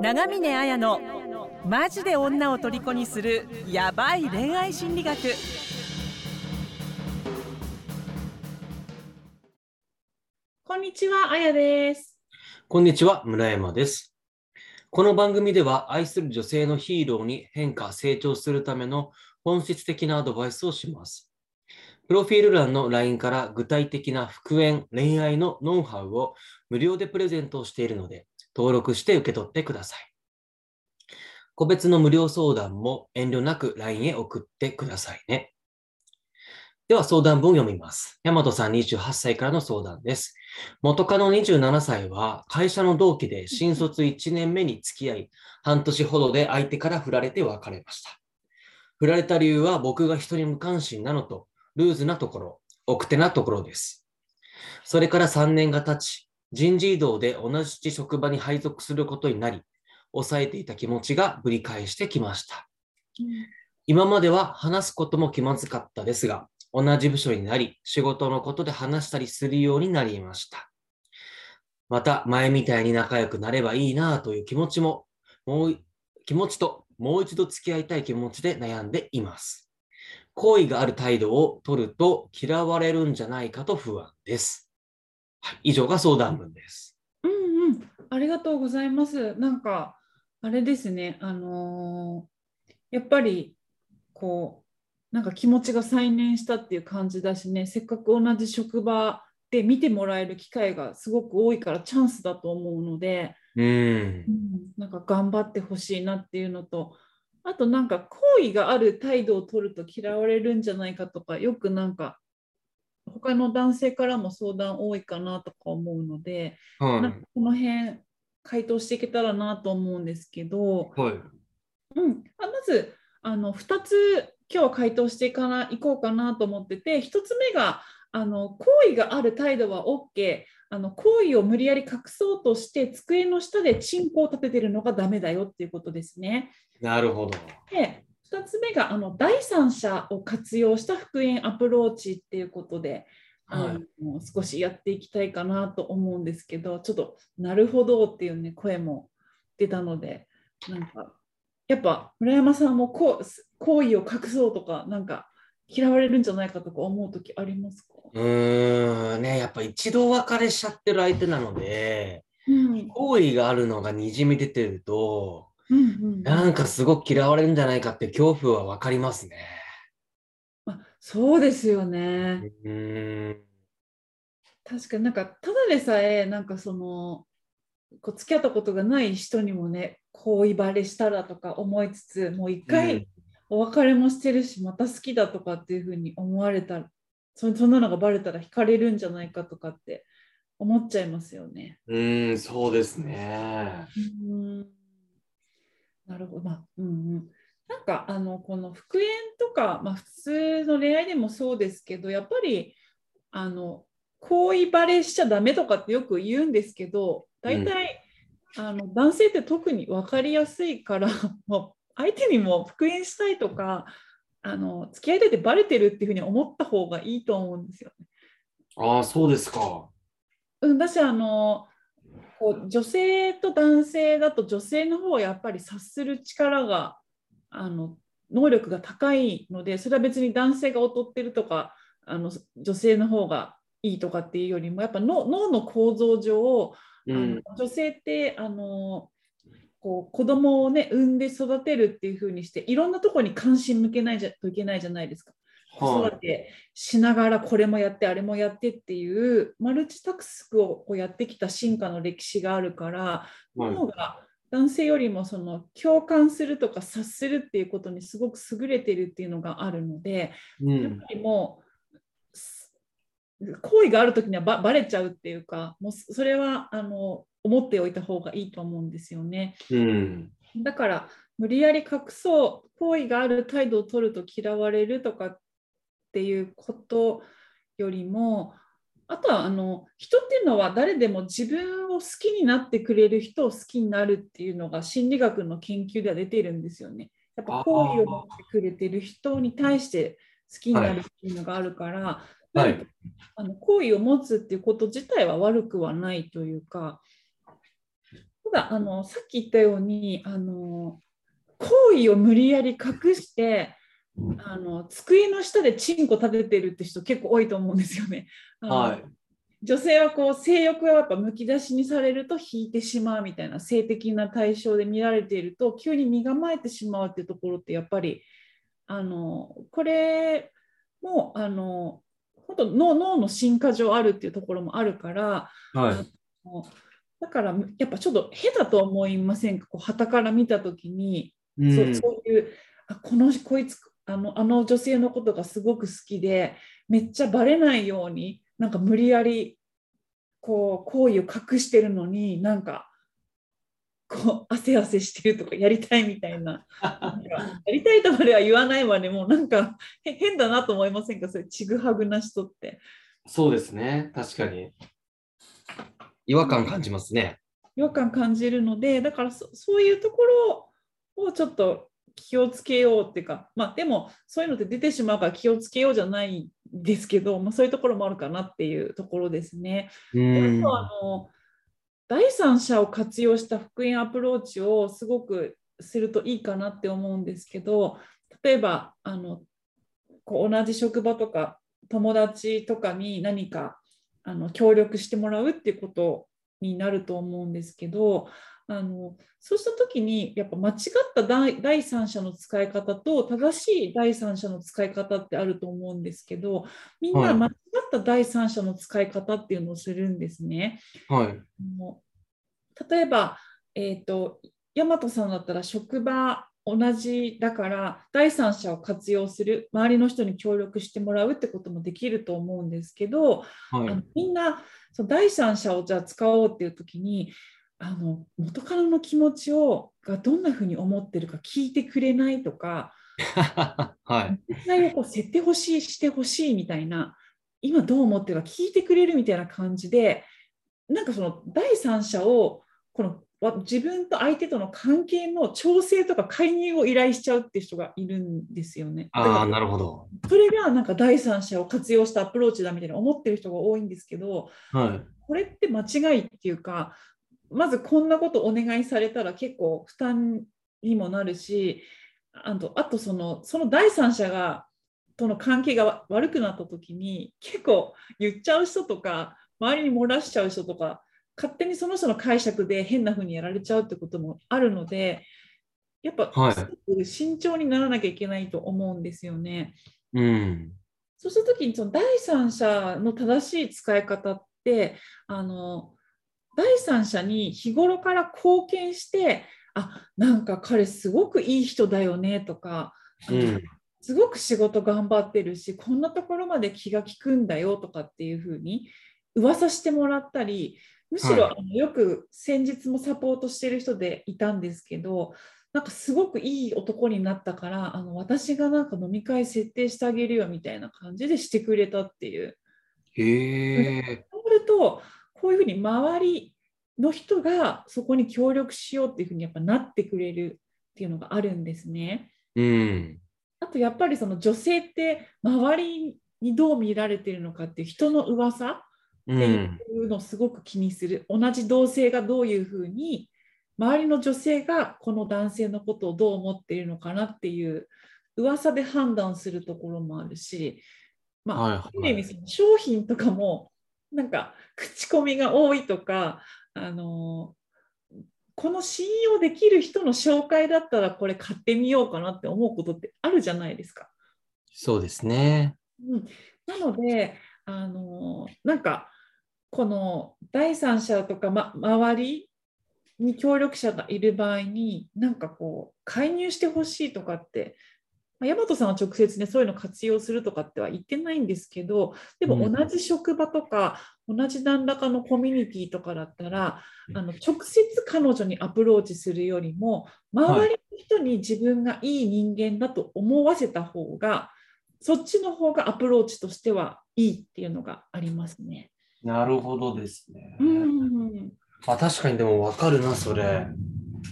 長峰綾のマジで女を虜にするヤバい恋愛心理学こんにちは、あやです。こんにちは、村山です。この番組では愛する女性のヒーローに変化、成長するための本質的なアドバイスをします。プロフィール欄の LINE から具体的な復縁、恋愛のノウハウを無料でプレゼントをしているので、登録して受け取ってください。個別の無料相談も遠慮なく LINE へ送ってくださいね。では相談文を読みます。大和さん28歳からの相談です。元カノ27歳は会社の同期で新卒1年目に付き合い、半年ほどで相手から振られて別れました。振られた理由は僕が人に無関心なのと、ルーズなところ、奥手なところです。それから3年が経ち、人事異動で同じ職場に配属することになり、抑えていた気持ちがぶり返してきました。今までは話すことも気まずかったですが、同じ部署になり、仕事のことで話したりするようになりました。また、前みたいに仲良くなればいいなという気持ちも、もう、気持ちともう一度付き合いたい気持ちで悩んでいます。好意がある態度を取ると嫌われるんじゃないかと不安です。はい、以上が相談文です。うんうん、ありがとうございます。なんか、あれですね、あのーやっぱり、こう、なんか気持ちが再燃したっていう感じだしね、せっかく同じ職場で見てもらえる機会がすごく多いからチャンスだと思うので、うん、なんか頑張ってほしいなっていうのと、あとなんか好意がある態度を取ると嫌われるんじゃないかとか、よくなんか他の男性からも相談多いかなとか思うので、はいなんか。この辺回答していけたらなと思うんですけど、はい。うん、あまずあの2つ今日は回答していかないこうかなと思ってて1つ目があの好意がある態度は OK あの好意を無理やり隠そうとして机の下でチンコを立ててるのがダメだよっていうことですね。なるほど。で2つ目があの第三者を活用した復縁アプローチっていうことで、あの少しやっていきたいかなと思うんですけどちょっとなるほどっていうね声も出たのでなんかやっぱ村山さんもこう好意を隠そうとかなんか嫌われるんじゃないかとか思う時ありますか、うーん、ね、やっぱ一度別れしちゃってる相手なので、うん。好意があるのがにじみ出てると、うんうんなんかすごく嫌われるんじゃないかって恐怖はわかりますね。あそうですよね。うーん。確かになんかただでさえなんかそのこう付き合ったことがない人にもね恋バレしたらとか思いつつもう一回お別れもしてるしまた好きだとかっていうふうに思われたらそそんなのがバレたら惹かれるんじゃないかとかって思っちゃいますよね。うーん、そうですね。うんなるほど、まあうんうん、なんかあのこの復縁とか、まあ、普通の恋愛でもそうですけどやっぱりあの恋バレしちゃダメとかってよく言うんですけど大体、あの男性って特に分かりやすいから もう相手にも復縁したいとかあの付き合いたいってバレてるっていうふうに思った方がいいと思うんですよね。ああ、そうですか。うん、だしあのこう女性と男性だと女性の方はやっぱり察する力があの能力が高いのでそれは別に男性が劣ってるとかあの女性の方がいいとかっていうよりもやっぱ脳脳の構造上、あうんの。女性ってあのこう子供をね産んで育てるっていう風にしていろんなところに関心向けないじゃといけないじゃないですか。子は育てしながらこれもやってあれもやってっていうマルチタスクをこうやってきた進化の歴史があるからい。はい脳が男性よりもその共感するとか察するっていうことにすごく優れてるっていうのがあるのでうん。やっぱりもうす好意がある時にはばバレちゃうっていうかもうそれはあの思っておいた方がいいと思うんですよね。うん。だから無理やり隠そう好意がある態度を取ると嫌われるとかっていうことよりもあとはあの人っていうのは誰でも自分を好きになってくれる人を好きになるっていうのが心理学の研究では出てるんですよね。やっぱ好意を持ってくれてる人に対して好きになるっていうのがあるから、はい。あの好意を持つっていうこと自体は悪くはないというかただあのさっき言ったようにあの行為を無理やり隠してあの机の下でチンコ立ててるって人結構多いと思うんですよね。はい。女性はこう性欲がやっぱむき出しにされると引いてしまうみたいな性的な対象で見られていると急に身構えてしまうっていうところってやっぱりあのこれもあの本当脳脳の進化上あるっていうところもあるからはい。だからやっぱちょっと変だと思いませんか？こう旗から見た時にうんそうそういうあこのこいつあのあの女性のことがすごく好きでめっちゃバレないようになんか無理やりこう行為を隠してるのになんかこう汗汗してるとかやりたいみたいなやりたいとまでは言わないわねもうなんかへ変だなと思いませんか？そういうちぐはぐな人って。そうですね。確かに。違和感感じますね。違和感感じるのでだからそそういうところをちょっと気をつけようっていうかまあでもそういうのって出てしまうから気をつけようじゃないんですけど、まあ、そういうところもあるかなっていうところですね。うでんあとあの第三者を活用した復縁アプローチをすごくするといいかなって思うんですけど例えばあのこう同じ職場とか友達とかに何かあの協力してもらうっていうことになると思うんですけどあのそうした時にやっぱ間違った第第三者の使い方と正しい第三者の使い方ってあると思うんですけどみんはない間違った第三者の使い方っていうのをするんですね。はい。あの例えば、えー、と大和さんだったら職場同じだから第三者を活用する周りの人に協力してもらうってこともできると思うんですけど、はいあの。みんなその第三者をじゃあ使おうっていう時にあの元カノの気持ちをがどんなふうに思ってるか聞いてくれないとかはい。実際をこう設定ほしいしてほしいみたいな今どう思ってるか聞いてくれるみたいな感じでなんかその第三者をこのわ自分と相手との関係の調整とか介入を依頼しちゃうっていう人がいるんですよね。だあなるほど。それがなんか第三者を活用したアプローチだみたいな思ってる人が多いんですけどはい。これって間違いっていうかまずこんなことお願いされたら結構負担にもなるしあとあとそのその第三者がとの関係がわ悪くなった時に結構言っちゃう人とか周りに漏らしちゃう人とか勝手にその人の解釈で変な風にやられちゃうってこともあるのでやっぱ、慎重にならなきゃいけないと思うんですよね。うん。そうした時にその第三者の正しい使い方ってあの第三者に日頃から貢献してあなんか彼すごくいい人だよねとか、うん。すごく仕事頑張ってるしこんなところまで気が利くんだよとかっていうふうに噂してもらったりむしろ、はいあのよく先日もサポートしてる人でいたんですけどなんかすごくいい男になったからあの私がなんか飲み会設定してあげるよみたいな感じでしてくれたっていう。へえ。そうするとこういうふうに周りの人がそこに協力しようっていうふうにやっぱなってくれるっていうのがあるんですね。うん。あとやっぱりその女性って周りにどう見られてるのかっていう人の噂うっていん。うのをすごく気にする、同じ同性がどういうふうに周りの女性がこの男性のことをどう思っているのかなっていう噂で判断するところもあるし、まあ、はいある意味その商品とかもなんか口コミが多いとか、あのこの信用できる人の紹介だったらこれ買ってみようかなって思うことってあるじゃないですか。そうですね。うん、なのであのなんかこの第三者とか、ま、周りに協力者がいる場合になんかこう介入してほしいとかって、まあ、大和さんは直接ねそういうの活用するとかっては言ってないんですけどでもうん同じ職場とか、同じ何らかのコミュニティとかだったらあの直接彼女にアプローチするよりも周りの人に自分がいい人間だと思わせた方がそっちの方がアプローチとしてはいいっていうのがありますね。なるほどですね。うん、あ、確かにでも分かるな、それ。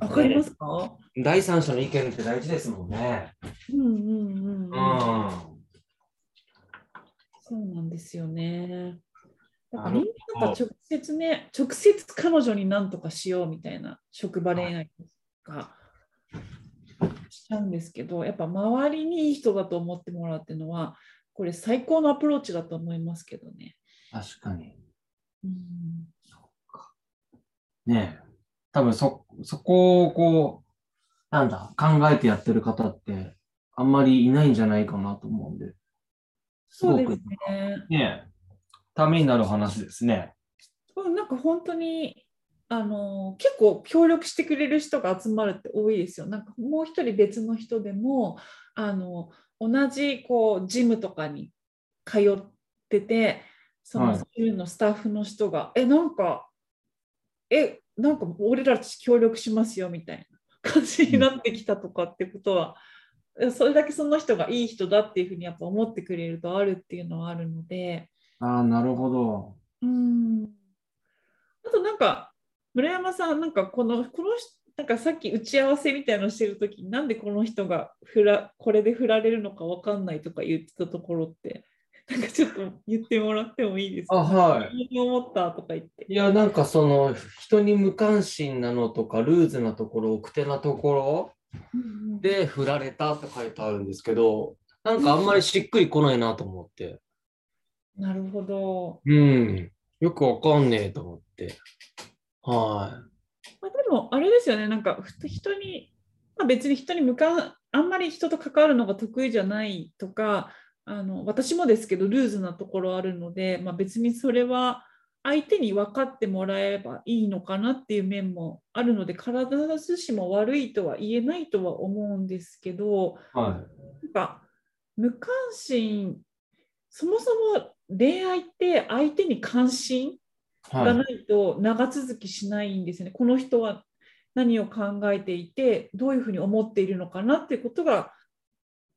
わかりますか？第三者の意見って大事ですもんね。うんうんうんううん。ん。そうなんですよね。だからみんななんか直接ね、直接彼女に何とかしようみたいな職場恋愛とかしちゃうんですけど、やっぱ周りにいい人だと思ってもらうっていうのは、これ最高のアプローチだと思いますけどね。確かに。うん、ねえ。多分そ、そこをこう、なんだ、考えてやってる方って、あんまりいないんじゃないかなと思うんで。すごくね。ねえ、ためになる話ですね。うんなんか本当にあの結構協力してくれる人が集まるって多いですよ。なんかもう一人別の人でもあの同じこうジムとかに通っててそのはいジムのスタッフの人が「えなんかえなんか俺ら協力しますよ」みたいな感じになってきたとかってことは、それだけその人がいい人だっていうふうにやっぱ思ってくれるとあるっていうのはあるので。ああ、なるほど。うんあとなんか村山さんなんかこのこの人なんかさっき打ち合わせみたいなのしてる時になんでこの人が振らこれで振られるのかわかんないとか言ってたところってなんかちょっと言ってもらってもいいですか？あはい。何思ったとか言って。いや、なんかその、人に無関心なのとか、ルーズなところ、奥手なところで振られたって書いてあるんですけど、なんかあんまりしっくりこないなと思って。なるほど、うん。よくわかんねえと思って。はまあ、でもあれですよね。なんかふ人に、まあ、別に人に向かうあんまり人と関わるのが得意じゃないとかあの私もですけどルーズなところあるので、まあ、別にそれは相手に分かってもらえばいいのかなっていう面もあるので必ずしも悪いとは言えないとは思うんですけどい。はなんか無関心そもそも恋愛って相手に関心い。は。がないいと長続きしないんですよね。この人は何を考えていてどういうふうに思っているのかなっていうことが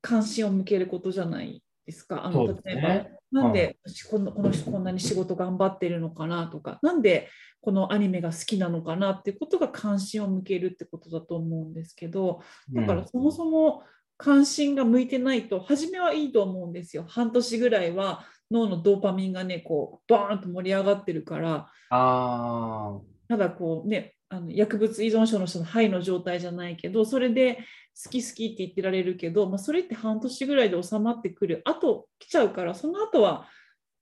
関心を向けることじゃないですか？あの例えねばなんでこのこの人こんなに仕事頑張ってるのかなとかなんでこのアニメが好きなのかなっていうことが関心を向けるってことだと思うんですけどだからそもそも関心が向いてないと初めはいいと思うんですよ。半年ぐらいは脳のドーパミンがねこうバーンと盛り上がってるから。あただこうねあの薬物依存症の人の肺の状態じゃないけどそれで好き好きって言ってられるけど、まあ、それって半年ぐらいで収まってくるあと来ちゃうからその後は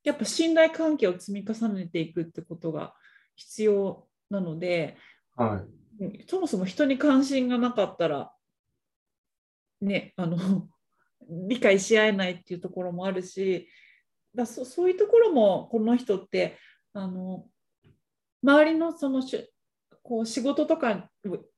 やっぱ信頼関係を積み重ねていくってことが必要なのであ。はい。うんそもそも人に関心がなかったらねあの 理解し合えないっていうところもあるしだそそういうところもこの人ってあの周りのそのしこう仕事とか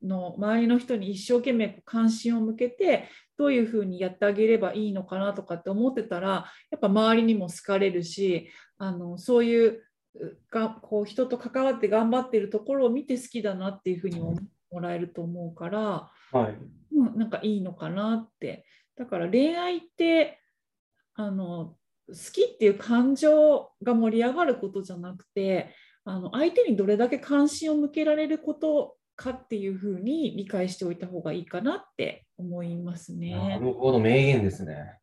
の周りの人に一生懸命関心を向けてどういうふうにやってあげればいいのかなとかって思ってたらやっぱ周りにも好かれるしあのそういううがこう人と関わって頑張ってるところを見て好きだなっていうふうに思もらえると思うから、はい。うん、なんかいいのかなってだから恋愛ってあの好きっていう感情が盛り上がることじゃなくてあの相手にどれだけ関心を向けられることかっていうふうに理解しておいた方がいいかなって思いますなね。るほど、名言ですね。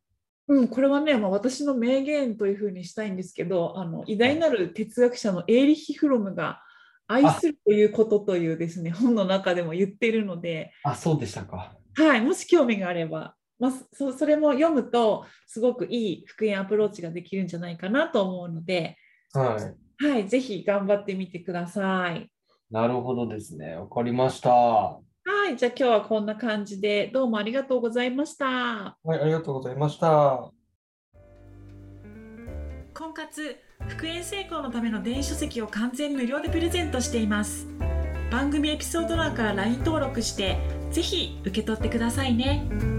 うん、これはね、まあ、私の名言というふうにしたいんですけどあの偉大なる哲学者のエーリッヒ・フロムが「愛するということ」というですね本の中でも言っているので、あ、そうでしたか。はい、もし興味があれば、まあ、そそれも読むとすごくいい復縁アプローチができるんじゃないかなと思うので、はい。はい、ぜひ頑張ってみてください。なるほどですね。わかりました。はい、じゃあ今日はこんな感じでどうもありがとうございました。はい、ありがとうございました。婚活復縁成功のための電子書籍を完全無料でプレゼントしています番組エピソード欄から LINE 登録してぜひ受け取ってくださいね